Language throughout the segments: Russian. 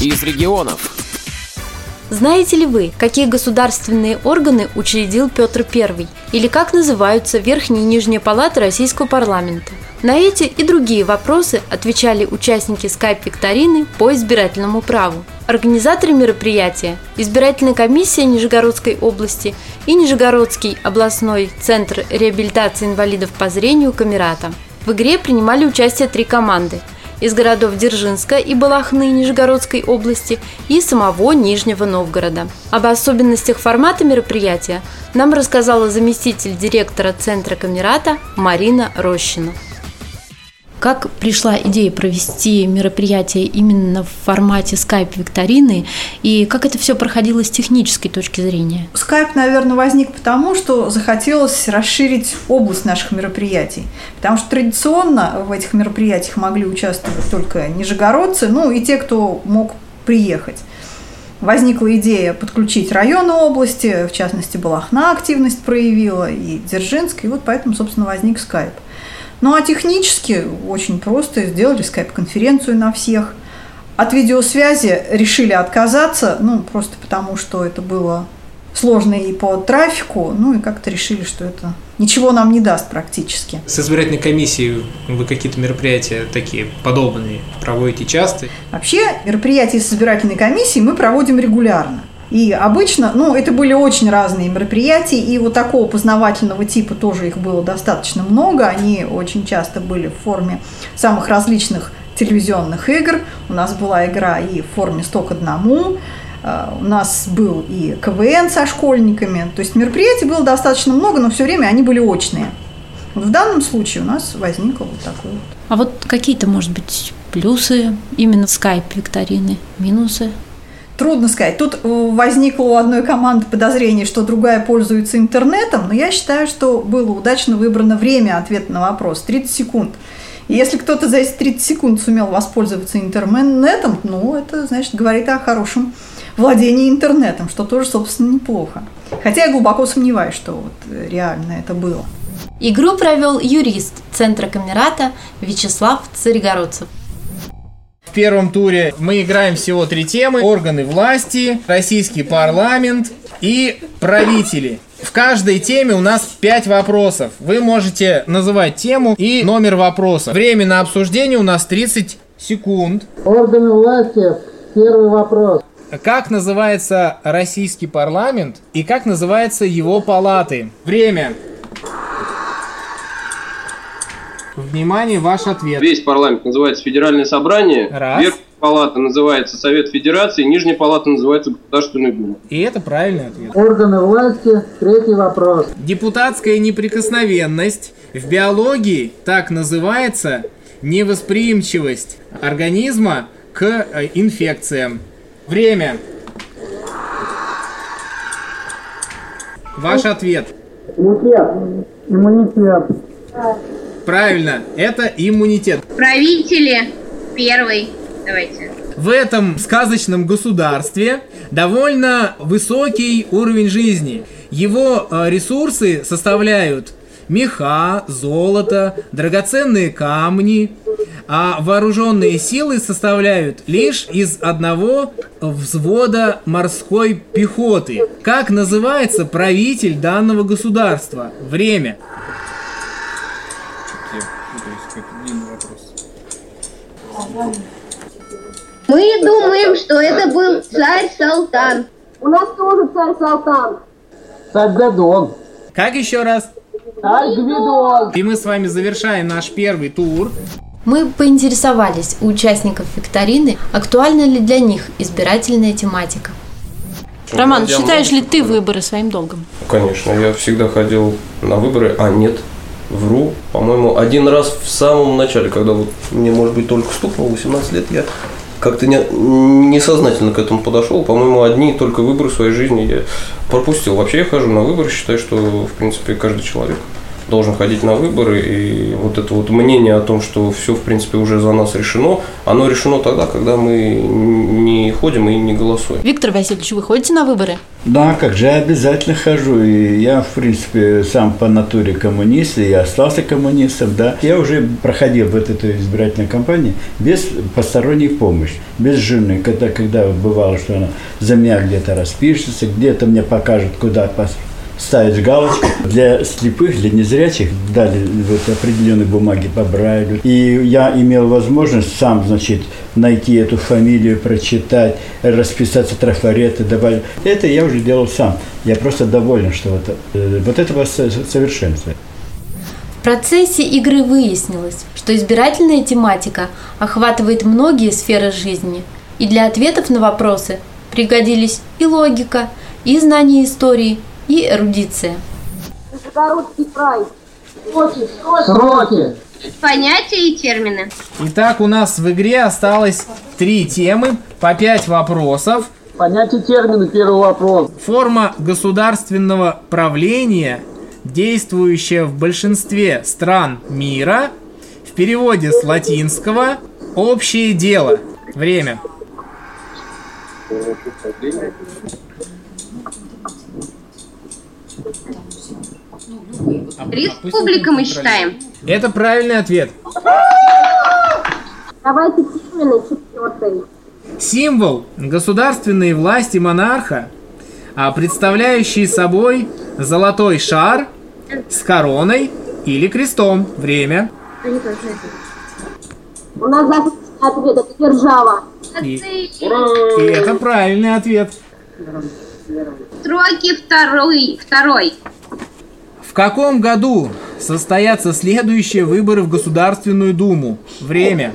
из регионов. Знаете ли вы, какие государственные органы учредил Петр I? Или как называются Верхняя и Нижняя палаты Российского парламента? На эти и другие вопросы отвечали участники скайп-викторины по избирательному праву. Организаторы мероприятия – избирательная комиссия Нижегородской области и Нижегородский областной центр реабилитации инвалидов по зрению Камерата. В игре принимали участие три команды – из городов Дзержинска и Балахны Нижегородской области и самого Нижнего Новгорода. Об особенностях формата мероприятия нам рассказала заместитель директора Центра Камерата Марина Рощина. Как пришла идея провести мероприятие именно в формате скайп-викторины и как это все проходило с технической точки зрения? Скайп, наверное, возник потому, что захотелось расширить область наших мероприятий. Потому что традиционно в этих мероприятиях могли участвовать только нижегородцы, ну и те, кто мог приехать. Возникла идея подключить районы области, в частности, Балахна активность проявила, и Дзержинск, и вот поэтому, собственно, возник скайп. Ну а технически очень просто. Сделали скайп-конференцию на всех. От видеосвязи решили отказаться, ну, просто потому что это было сложно и по трафику, ну и как-то решили, что это ничего нам не даст практически. С избирательной комиссией вы какие-то мероприятия такие подобные проводите часто? Вообще мероприятия с избирательной комиссией мы проводим регулярно. И обычно, ну, это были очень разные мероприятия, и вот такого познавательного типа тоже их было достаточно много. Они очень часто были в форме самых различных телевизионных игр. У нас была игра и в форме «Сто к одному», а, у нас был и КВН со школьниками. То есть мероприятий было достаточно много, но все время они были очные. Вот в данном случае у нас возникло вот такое вот. А вот какие-то, может быть, плюсы именно скайп-викторины, минусы? Трудно сказать. Тут э, возникло у одной команды подозрение, что другая пользуется интернетом, но я считаю, что было удачно выбрано время ответа на вопрос – 30 секунд. И если кто-то за эти 30 секунд сумел воспользоваться интернетом, ну, это, значит, говорит о хорошем владении интернетом, что тоже, собственно, неплохо. Хотя я глубоко сомневаюсь, что вот реально это было. Игру провел юрист Центра Камерата Вячеслав Царегородцев. В первом туре мы играем всего три темы. Органы власти, российский парламент и правители. В каждой теме у нас 5 вопросов. Вы можете называть тему и номер вопроса. Время на обсуждение у нас 30 секунд. Органы власти, первый вопрос. Как называется российский парламент и как называется его палаты? Время. Внимание, ваш ответ. Весь парламент называется Федеральное собрание. Раз. Верхняя палата называется Совет Федерации, Нижняя палата называется Государственная Дума. И это правильный ответ. Органы власти, третий вопрос. Депутатская неприкосновенность в биологии так называется невосприимчивость организма к э, инфекциям. Время. Ваш ответ. Иммунитет. Иммунитет. Правильно, это иммунитет. Правители. Первый. Давайте. В этом сказочном государстве довольно высокий уровень жизни. Его э, ресурсы составляют меха, золото, драгоценные камни, а вооруженные силы составляют лишь из одного взвода морской пехоты. Как называется правитель данного государства? Время. Мы думаем, что это был царь Салтан. У нас тоже царь Салтан. Царь Гадон. Как еще раз? Царь Гвидон. И мы с вами завершаем наш первый тур. Мы поинтересовались у участников викторины, актуальна ли для них избирательная тематика. Роман, я считаешь ли ты выборы своим долгом? Конечно, я всегда ходил на выборы, а нет, вру. По-моему, один раз в самом начале, когда вот мне, может быть, только стукнуло 18 лет, я как-то не, несознательно к этому подошел. По-моему, одни только выборы в своей жизни я пропустил. Вообще я хожу на выборы, считаю, что, в принципе, каждый человек должен ходить на выборы. И вот это вот мнение о том, что все, в принципе, уже за нас решено, оно решено тогда, когда мы не ходим и не голосуем. Виктор Васильевич, вы ходите на выборы? Да, как же, я обязательно хожу. И я, в принципе, сам по натуре коммунист, и я остался коммунистом, да. Я уже проходил вот эту избирательную кампанию без посторонней помощи, без жены. Когда, когда бывало, что она за меня где-то распишется, где-то мне покажет, куда ставить галочку. Для слепых, для незрячих дали вот определенные бумаги по Брайлю. И я имел возможность сам, значит, найти эту фамилию, прочитать, расписаться трафареты, добавить. Это я уже делал сам. Я просто доволен, что вот, э, вот это вас совершенство. В процессе игры выяснилось, что избирательная тематика охватывает многие сферы жизни, и для ответов на вопросы пригодились и логика, и знание истории, и эрудиция. Нижегородский край. Сроки, сроки. Понятия и термины. Итак, у нас в игре осталось три темы, по пять вопросов. Понятие термины, первый вопрос. Форма государственного правления, действующая в большинстве стран мира, в переводе с латинского «общее дело». Время. Республика мы считаем. Это правильный ответ. Давайте термины четвертый. Символ государственной власти монарха, а представляющий собой золотой шар с короной или крестом. Время. У нас ответ это держава. И, и это правильный ответ. Строки второй. Второй. В каком году состоятся следующие выборы в Государственную Думу? Время.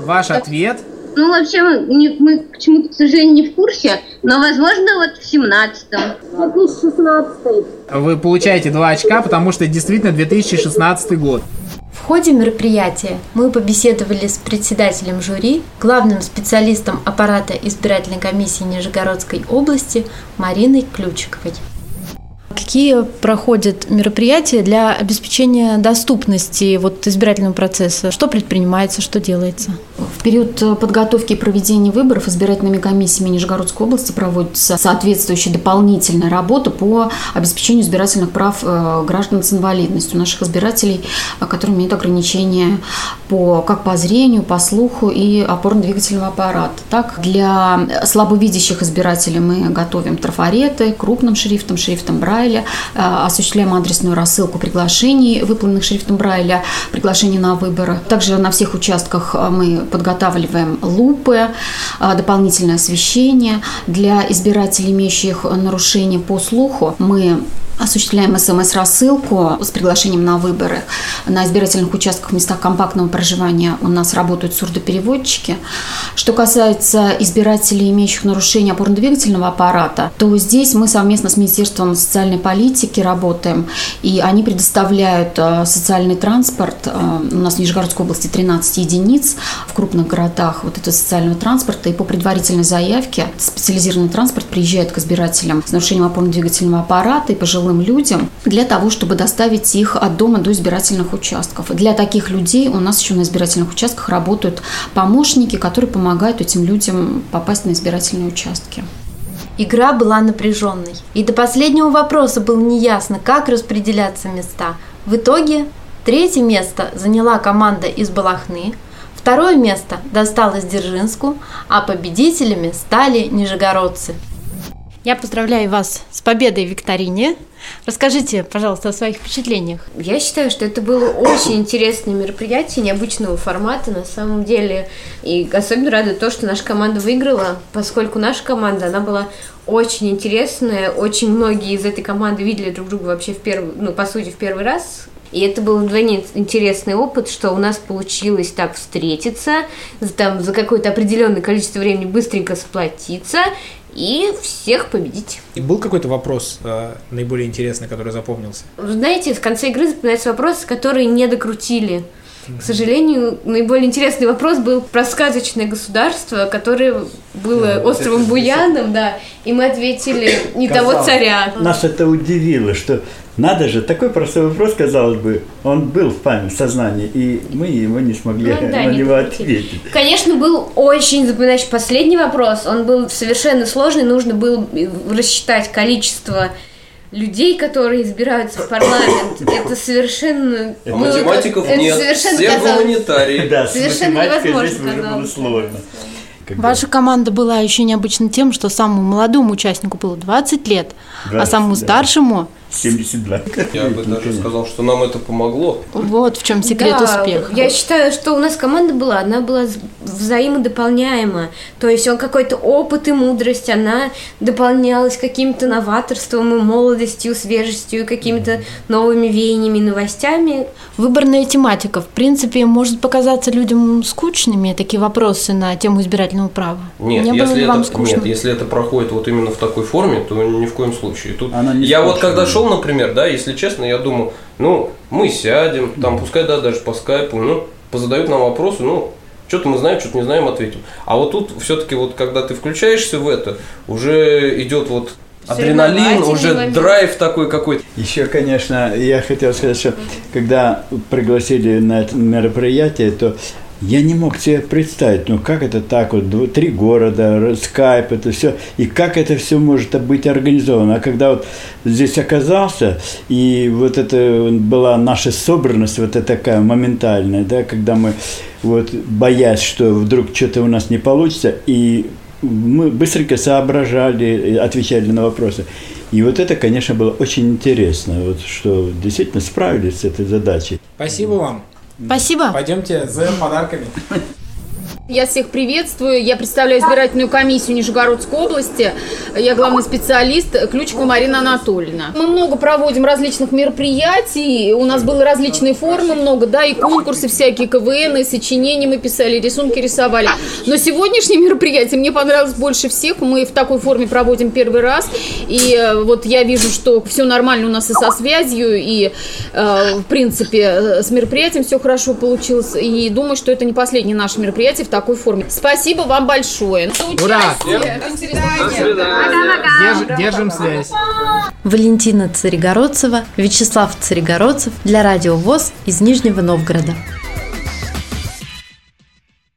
Ваш ответ? Ну, вообще, мы, не- мы к чему-то, к сожалению, не в курсе, но, возможно, вот в 17-м. 2016. Вы получаете 2 очка, потому что действительно 2016 год. В ходе мероприятия мы побеседовали с председателем жюри, главным специалистом аппарата избирательной комиссии Нижегородской области Мариной Ключиковой. Какие проходят мероприятия для обеспечения доступности вот избирательного процесса? Что предпринимается, что делается? В период э, подготовки и проведения выборов избирательными комиссиями Нижегородской области проводится соответствующая дополнительная работа по обеспечению избирательных прав э, граждан с инвалидностью, наших избирателей, э, которые имеют ограничения по, как по зрению, по слуху и опорно-двигательного аппарата. Так, для слабовидящих избирателей мы готовим трафареты крупным шрифтом, шрифтом Брайля, э, осуществляем адресную рассылку приглашений, выполненных шрифтом Брайля, приглашений на выборы. Также на всех участках э, мы подготавливаем лупы, э, дополнительное освещение. Для избирателей, имеющих нарушения по слуху, мы Осуществляем СМС-рассылку с приглашением на выборы. На избирательных участках в местах компактного проживания у нас работают сурдопереводчики. Что касается избирателей, имеющих нарушение опорно-двигательного аппарата, то здесь мы совместно с Министерством социальной политики работаем, и они предоставляют э, социальный транспорт. Э, У нас в Нижегородской области 13 единиц в крупных городах вот этого социального транспорта, и по предварительной заявке специализированный транспорт приезжает к избирателям с нарушением опорно-двигательного аппарата и пожилым людям для того, чтобы доставить их от дома до избирательных участков. Для таких людей у нас еще на избирательных участках работают помощники, которые помогают этим людям попасть на избирательные участки. Игра была напряженной, и до последнего вопроса было неясно, как распределяться места. В итоге третье место заняла команда из Балахны, второе место досталось Дзержинску, а победителями стали нижегородцы. Я поздравляю вас с победой в викторине. Расскажите, пожалуйста, о своих впечатлениях. Я считаю, что это было очень интересное мероприятие, необычного формата на самом деле. И особенно радует то, что наша команда выиграла, поскольку наша команда, она была очень интересная. Очень многие из этой команды видели друг друга вообще в первый, ну, по сути, в первый раз. И это был вдвойне интересный опыт, что у нас получилось так встретиться, там, за какое-то определенное количество времени быстренько сплотиться и всех победить. И был какой-то вопрос э, наиболее интересный, который запомнился? Знаете, в конце игры запоминаются вопросы, которые не докрутили. К сожалению, наиболее интересный вопрос был про сказочное государство, которое было островом Буяном, да, и мы ответили не того Казалось, царя. Нас это удивило, что надо же, такой простой вопрос, казалось бы, он был в память, в сознании, и мы его не смогли Ну да, на не него ответили. ответить. Конечно, был очень запоминающий последний вопрос. Он был совершенно сложный. Нужно было рассчитать количество людей, которые избираются в парламент. Это совершенно... А было- математиков это нет, совершенно все казалось- гуманитарии. Да, Совершенно невозможно здесь уже было сложно. Когда- Ваша команда была еще необычна тем, что самому молодому участнику было 20 лет, а 20, самому да. старшему 72. Я бы даже сказал, что нам это помогло. вот в чем секрет Да, успеха. Я считаю, что у нас команда была, она была взаимодополняема. То есть он какой-то опыт и мудрость, она дополнялась каким-то новаторством и молодостью, свежестью, и какими-то новыми веяниями, новостями. Выборная тематика, в принципе, может показаться людям скучными, такие вопросы на тему избирательного права. Нет, не было если это, нет, если это проходит вот именно в такой форме, то ни в коем случае. Тут Она не я вот скучная. когда шел, например, да, если честно, я думал, ну, мы сядем, там, пускай, да, даже по скайпу, ну, позадают нам вопросы, ну, что-то мы знаем, что-то не знаем, ответим. А вот тут все-таки вот, когда ты включаешься в это, уже идет вот адреналин, уже драйв такой какой-то. Еще, конечно, я хотел сказать, что когда пригласили на это мероприятие, то я не мог себе представить, ну как это так, вот три города, скайп, это все, и как это все может быть организовано. А когда вот здесь оказался, и вот это была наша собранность, вот эта такая моментальная, да, когда мы вот боясь, что вдруг что-то у нас не получится, и мы быстренько соображали, отвечали на вопросы. И вот это, конечно, было очень интересно, вот, что действительно справились с этой задачей. Спасибо вам. Спасибо. Пойдемте за подарками. Я всех приветствую. Я представляю избирательную комиссию Нижегородской области. Я главный специалист Ключикова Марина Анатольевна. Мы много проводим различных мероприятий. У нас были различные формы много, да, и конкурсы всякие, КВН, и сочинения мы писали, рисунки рисовали. Но сегодняшнее мероприятие мне понравилось больше всех. Мы в такой форме проводим первый раз. И э, вот я вижу, что все нормально у нас и со связью, и э, в принципе э, с мероприятием все хорошо получилось. И думаю, что это не последнее наше мероприятие такой форме. Спасибо вам большое. Ура! Держ- держим связь. Валентина Царегородцева, Вячеслав Царегородцев для Радио ВОЗ из Нижнего Новгорода.